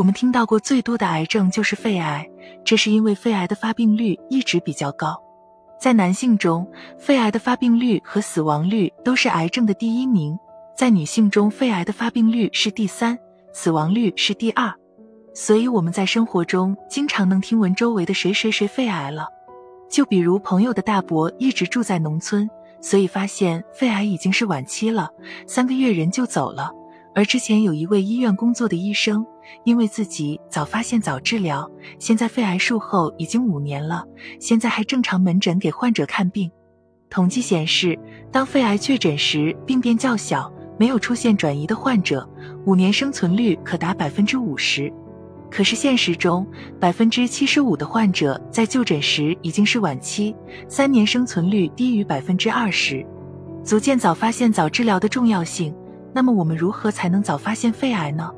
我们听到过最多的癌症就是肺癌，这是因为肺癌的发病率一直比较高。在男性中，肺癌的发病率和死亡率都是癌症的第一名；在女性中，肺癌的发病率是第三，死亡率是第二。所以我们在生活中经常能听闻周围的谁谁谁肺癌了。就比如朋友的大伯一直住在农村，所以发现肺癌已经是晚期了，三个月人就走了。而之前有一位医院工作的医生，因为自己早发现早治疗，现在肺癌术后已经五年了，现在还正常门诊给患者看病。统计显示，当肺癌确诊时，病变较小，没有出现转移的患者，五年生存率可达百分之五十。可是现实中，百分之七十五的患者在就诊时已经是晚期，三年生存率低于百分之二十，足见早发现早治疗的重要性。那么我们如何才能早发现肺癌呢？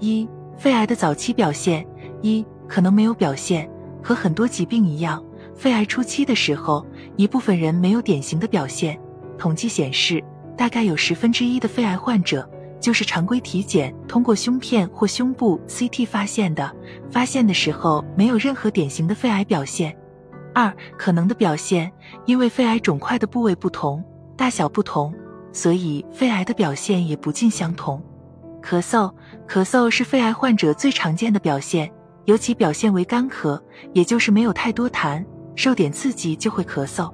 一、肺癌的早期表现：一、可能没有表现，和很多疾病一样，肺癌初期的时候，一部分人没有典型的表现。统计显示，大概有十分之一的肺癌患者。就是常规体检通过胸片或胸部 CT 发现的，发现的时候没有任何典型的肺癌表现。二、可能的表现，因为肺癌肿块的部位不同，大小不同，所以肺癌的表现也不尽相同。咳嗽，咳嗽是肺癌患者最常见的表现，尤其表现为干咳，也就是没有太多痰，受点刺激就会咳嗽。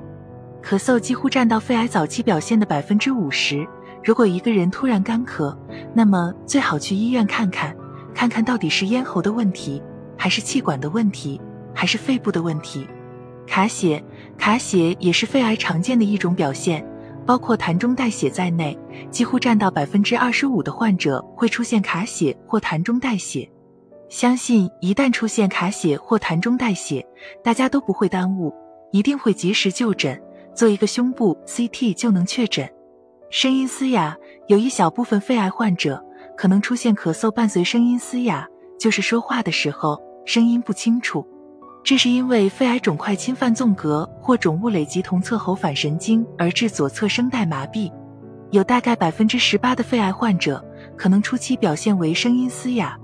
咳嗽几乎占到肺癌早期表现的百分之五十。如果一个人突然干咳，那么最好去医院看看，看看到底是咽喉的问题，还是气管的问题，还是肺部的问题。卡血，卡血也是肺癌常见的一种表现，包括痰中带血在内，几乎占到百分之二十五的患者会出现卡血或痰中带血。相信一旦出现卡血或痰中带血，大家都不会耽误，一定会及时就诊，做一个胸部 CT 就能确诊。声音嘶哑，有一小部分肺癌患者可能出现咳嗽伴随声音嘶哑，就是说话的时候声音不清楚。这是因为肺癌肿块侵犯纵隔或肿物累积同侧喉返神经而致左侧声带麻痹。有大概百分之十八的肺癌患者可能初期表现为声音嘶哑。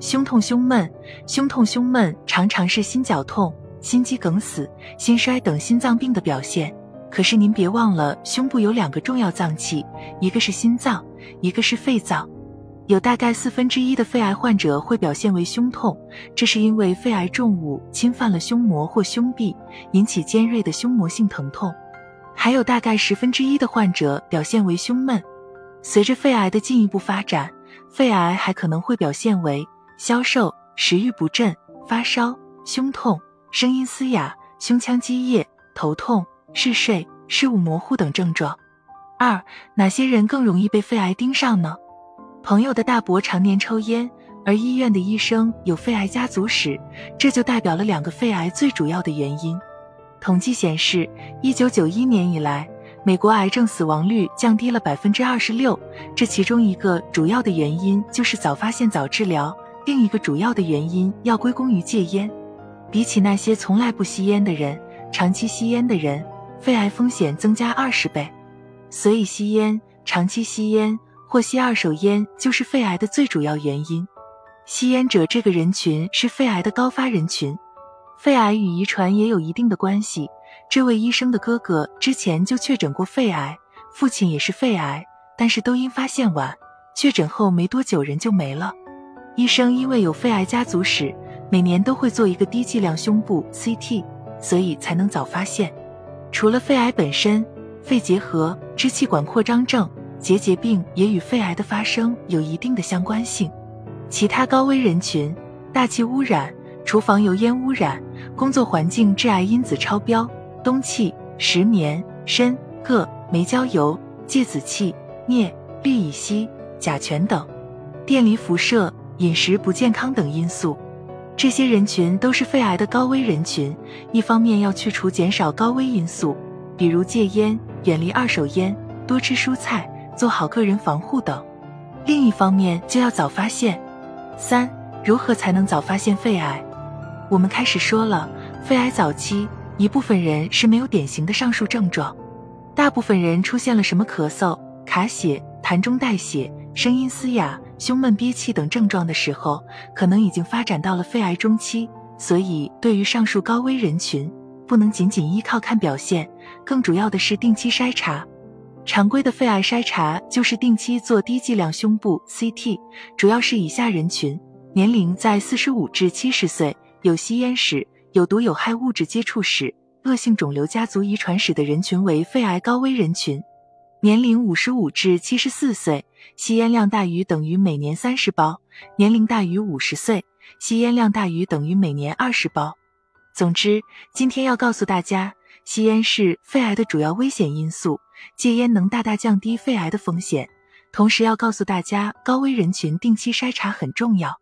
胸痛胸闷，胸痛胸闷常常是心绞痛、心肌梗死、心衰等心脏病的表现。可是您别忘了，胸部有两个重要脏器，一个是心脏，一个是肺脏。有大概四分之一的肺癌患者会表现为胸痛，这是因为肺癌重物侵犯了胸膜或胸壁，引起尖锐的胸膜性疼痛。还有大概十分之一的患者表现为胸闷。随着肺癌的进一步发展，肺癌还可能会表现为消瘦、食欲不振、发烧、胸痛、声音嘶哑、胸腔积液、头痛。嗜睡、视物模糊等症状。二、哪些人更容易被肺癌盯上呢？朋友的大伯常年抽烟，而医院的医生有肺癌家族史，这就代表了两个肺癌最主要的原因。统计显示，一九九一年以来，美国癌症死亡率降低了百分之二十六，这其中一个主要的原因就是早发现早治疗，另一个主要的原因要归功于戒烟。比起那些从来不吸烟的人，长期吸烟的人。肺癌风险增加二十倍，所以吸烟、长期吸烟或吸二手烟就是肺癌的最主要原因。吸烟者这个人群是肺癌的高发人群，肺癌与遗传也有一定的关系。这位医生的哥哥之前就确诊过肺癌，父亲也是肺癌，但是都因发现晚，确诊后没多久人就没了。医生因为有肺癌家族史，每年都会做一个低剂量胸部 CT，所以才能早发现。除了肺癌本身，肺结核、支气管扩张症、结节病也与肺癌的发生有一定的相关性。其他高危人群，大气污染、厨房油烟污染、工作环境致癌因子超标、氡气、石棉、砷、铬、煤焦油、芥子气、镍、氯乙烯、甲醛等，电离辐射、饮食不健康等因素。这些人群都是肺癌的高危人群，一方面要去除减少高危因素，比如戒烟、远离二手烟、多吃蔬菜、做好个人防护等；另一方面就要早发现。三、如何才能早发现肺癌？我们开始说了，肺癌早期一部分人是没有典型的上述症状，大部分人出现了什么咳嗽、卡血、痰中带血、声音嘶哑。胸闷、憋气等症状的时候，可能已经发展到了肺癌中期。所以，对于上述高危人群，不能仅仅依靠看表现，更主要的是定期筛查。常规的肺癌筛查就是定期做低剂量胸部 CT，主要是以下人群：年龄在四十五至七十岁，有吸烟史、有毒有害物质接触史、恶性肿瘤家族遗传史的人群为肺癌高危人群；年龄五十五至七十四岁，吸烟量大于等于每年三十包；年龄大于五十岁，吸烟量大于等于每年二十包。总之，今天要告诉大家，吸烟是肺癌的主要危险因素。戒烟能大大降低肺癌的风险，同时要告诉大家，高危人群定期筛查很重要。